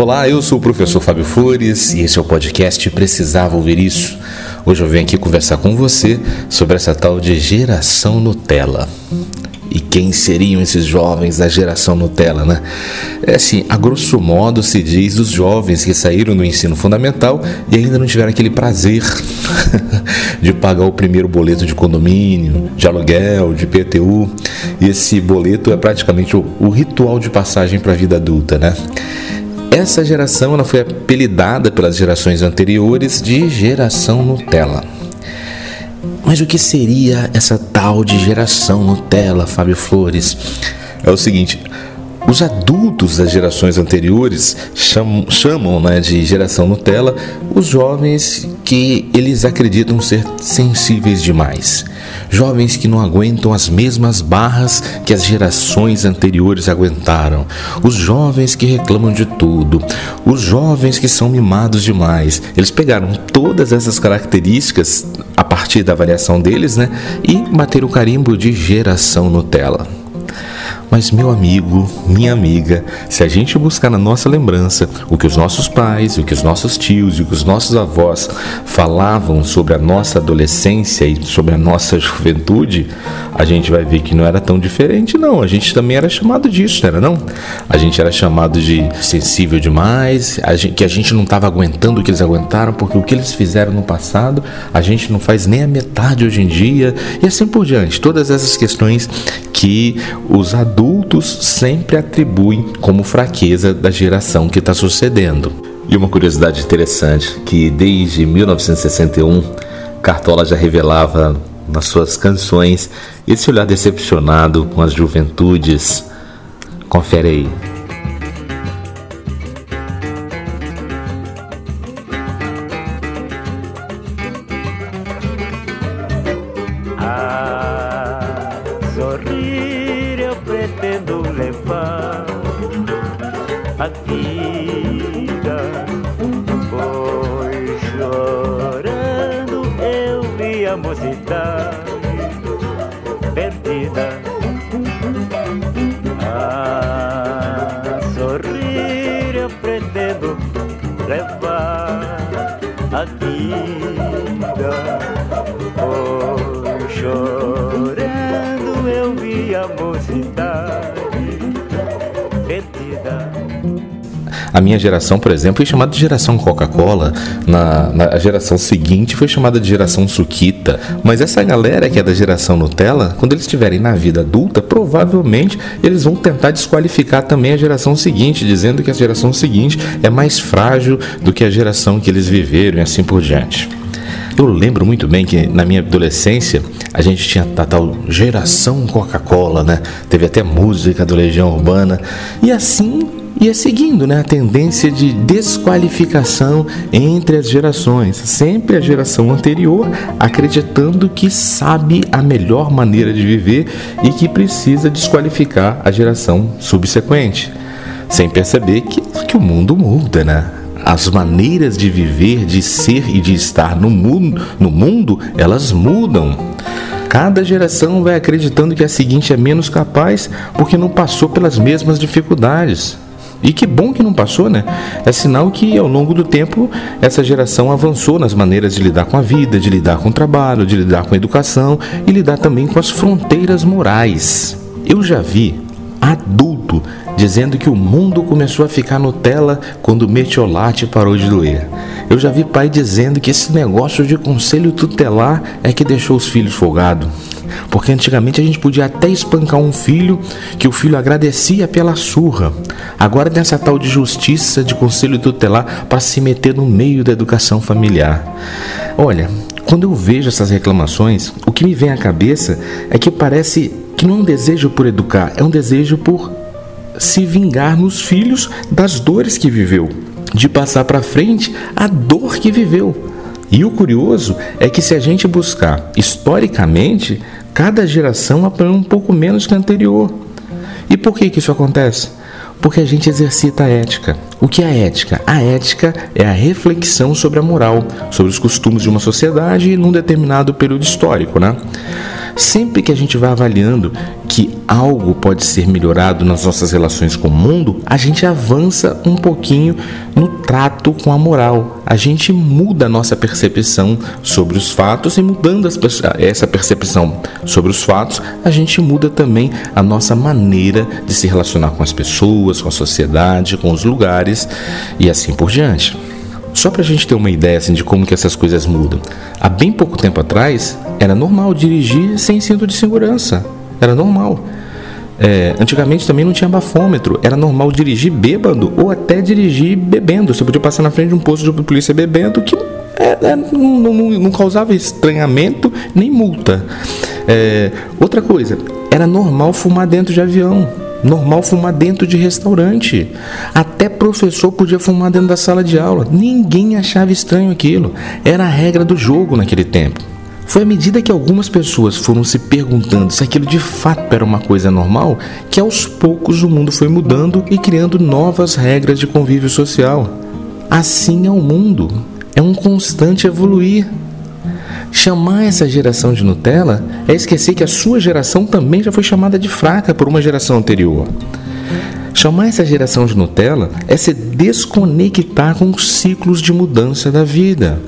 Olá, eu sou o professor Fábio Flores e esse é o podcast Precisava Ouvir Isso. Hoje eu venho aqui conversar com você sobre essa tal de geração Nutella. E quem seriam esses jovens da geração Nutella, né? É assim, a grosso modo se diz dos jovens que saíram do ensino fundamental e ainda não tiveram aquele prazer de pagar o primeiro boleto de condomínio, de aluguel, de PTU. E esse boleto é praticamente o, o ritual de passagem para a vida adulta, né? Essa geração ela foi apelidada pelas gerações anteriores de geração Nutella. Mas o que seria essa tal de geração Nutella, Fábio Flores? É o seguinte, os adultos das gerações anteriores chamam, chamam né, de geração Nutella os jovens que eles acreditam ser sensíveis demais. Jovens que não aguentam as mesmas barras que as gerações anteriores aguentaram. Os jovens que reclamam de tudo. Os jovens que são mimados demais. Eles pegaram todas essas características a partir da avaliação deles né, e bateram o carimbo de geração Nutella. Mas, meu amigo, minha amiga, se a gente buscar na nossa lembrança o que os nossos pais, o que os nossos tios e o que os nossos avós falavam sobre a nossa adolescência e sobre a nossa juventude, a gente vai ver que não era tão diferente, não. A gente também era chamado disso, não era não? A gente era chamado de sensível demais, a gente, que a gente não estava aguentando o que eles aguentaram, porque o que eles fizeram no passado, a gente não faz nem a metade hoje em dia, e assim por diante. Todas essas questões que os adultos sempre atribuem como fraqueza da geração que está sucedendo. E uma curiosidade interessante, que desde 1961, Cartola já revelava nas suas canções esse olhar decepcionado com as juventudes. Confere aí. Mocidade A minha geração, por exemplo, foi chamada de geração Coca-Cola. Na, na geração seguinte foi chamada de geração Suquita. Mas essa galera que é da geração Nutella, quando eles estiverem na vida adulta, provavelmente eles vão tentar desqualificar também a geração seguinte, dizendo que a geração seguinte é mais frágil do que a geração que eles viveram e assim por diante. Eu lembro muito bem que na minha adolescência a gente tinha a tal geração Coca-Cola, né? Teve até música do Legião Urbana e assim ia seguindo, né? A tendência de desqualificação entre as gerações, sempre a geração anterior acreditando que sabe a melhor maneira de viver e que precisa desqualificar a geração subsequente, sem perceber que, que o mundo muda, né? as maneiras de viver, de ser e de estar no mundo, no mundo, elas mudam. Cada geração vai acreditando que a seguinte é menos capaz porque não passou pelas mesmas dificuldades. E que bom que não passou, né? É sinal que ao longo do tempo essa geração avançou nas maneiras de lidar com a vida, de lidar com o trabalho, de lidar com a educação e lidar também com as fronteiras morais. Eu já vi adulto dizendo que o mundo começou a ficar Nutella quando o metiolate parou de doer. Eu já vi pai dizendo que esse negócio de conselho tutelar é que deixou os filhos folgados. Porque antigamente a gente podia até espancar um filho que o filho agradecia pela surra. Agora tem essa tal de justiça de conselho tutelar para se meter no meio da educação familiar. Olha, quando eu vejo essas reclamações, o que me vem à cabeça é que parece que não é um desejo por educar, é um desejo por se vingar nos filhos das dores que viveu, de passar para frente a dor que viveu. E o curioso é que se a gente buscar historicamente, cada geração apanhou um pouco menos que a anterior. E por que, que isso acontece? Porque a gente exercita a ética. O que é a ética? A ética é a reflexão sobre a moral, sobre os costumes de uma sociedade num determinado período histórico, né? Sempre que a gente vai avaliando que algo pode ser melhorado nas nossas relações com o mundo, a gente avança um pouquinho no trato com a moral. A gente muda a nossa percepção sobre os fatos e mudando essa percepção sobre os fatos, a gente muda também a nossa maneira de se relacionar com as pessoas, com a sociedade, com os lugares e assim por diante. Só para a gente ter uma ideia assim, de como que essas coisas mudam. Há bem pouco tempo atrás, era normal dirigir sem cinto de segurança. Era normal. É, antigamente também não tinha bafômetro. Era normal dirigir bêbado ou até dirigir bebendo. Você podia passar na frente de um posto de polícia bebendo que é, é, não, não, não, causava estranhamento nem multa. É, outra coisa, era normal fumar dentro de avião. Normal fumar dentro de restaurante. Até professor podia fumar dentro da sala de aula. Ninguém achava estranho aquilo. Era a regra do jogo naquele tempo. Foi à medida que algumas pessoas foram se perguntando se aquilo de fato era uma coisa normal que aos poucos o mundo foi mudando e criando novas regras de convívio social. Assim é o mundo. É um constante evoluir. Chamar essa geração de Nutella é esquecer que a sua geração também já foi chamada de fraca por uma geração anterior. Chamar essa geração de Nutella é se desconectar com os ciclos de mudança da vida.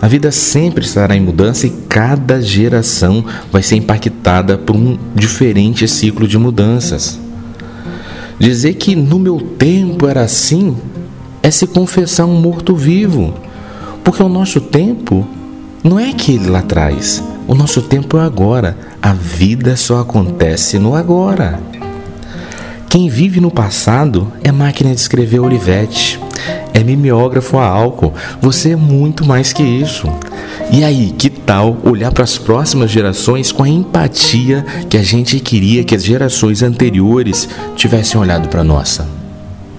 A vida sempre estará em mudança e cada geração vai ser impactada por um diferente ciclo de mudanças. Dizer que no meu tempo era assim é se confessar um morto-vivo, porque o nosso tempo não é aquele lá atrás. O nosso tempo é agora. A vida só acontece no agora. Quem vive no passado é máquina de escrever Olivetti, é mimeógrafo a álcool. Você é muito mais que isso. E aí, que tal olhar para as próximas gerações com a empatia que a gente queria que as gerações anteriores tivessem olhado para nossa?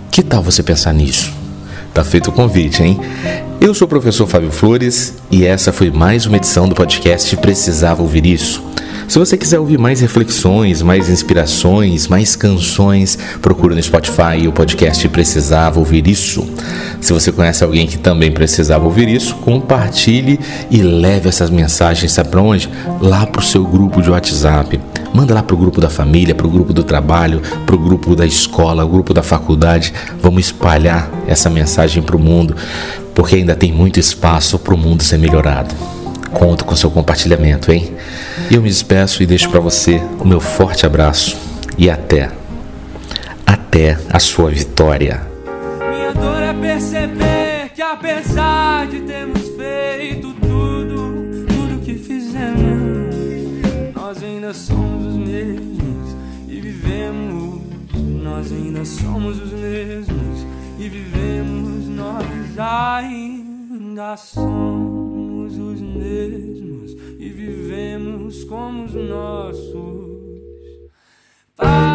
Que tal você pensar nisso? Tá feito o convite, hein? Eu sou o professor Fábio Flores e essa foi mais uma edição do podcast Precisava Ouvir Isso. Se você quiser ouvir mais reflexões, mais inspirações, mais canções, procura no Spotify o podcast Precisava Ouvir Isso. Se você conhece alguém que também precisava ouvir isso, compartilhe e leve essas mensagens, sabe para onde? Lá para o seu grupo de WhatsApp. Manda lá para o grupo da família, para o grupo do trabalho, para o grupo da escola, o grupo da faculdade. Vamos espalhar essa mensagem para o mundo, porque ainda tem muito espaço para o mundo ser melhorado. Conto com seu compartilhamento, hein? Eu me despeço e deixo para você o meu forte abraço e até, até a sua vitória. Minha dor é perceber que apesar de termos feito tudo, tudo que fizemos, nós ainda somos os mesmos e vivemos. Nós ainda somos os mesmos e vivemos. Nós ainda somos somos os mesmos e vivemos como os nossos. Pai.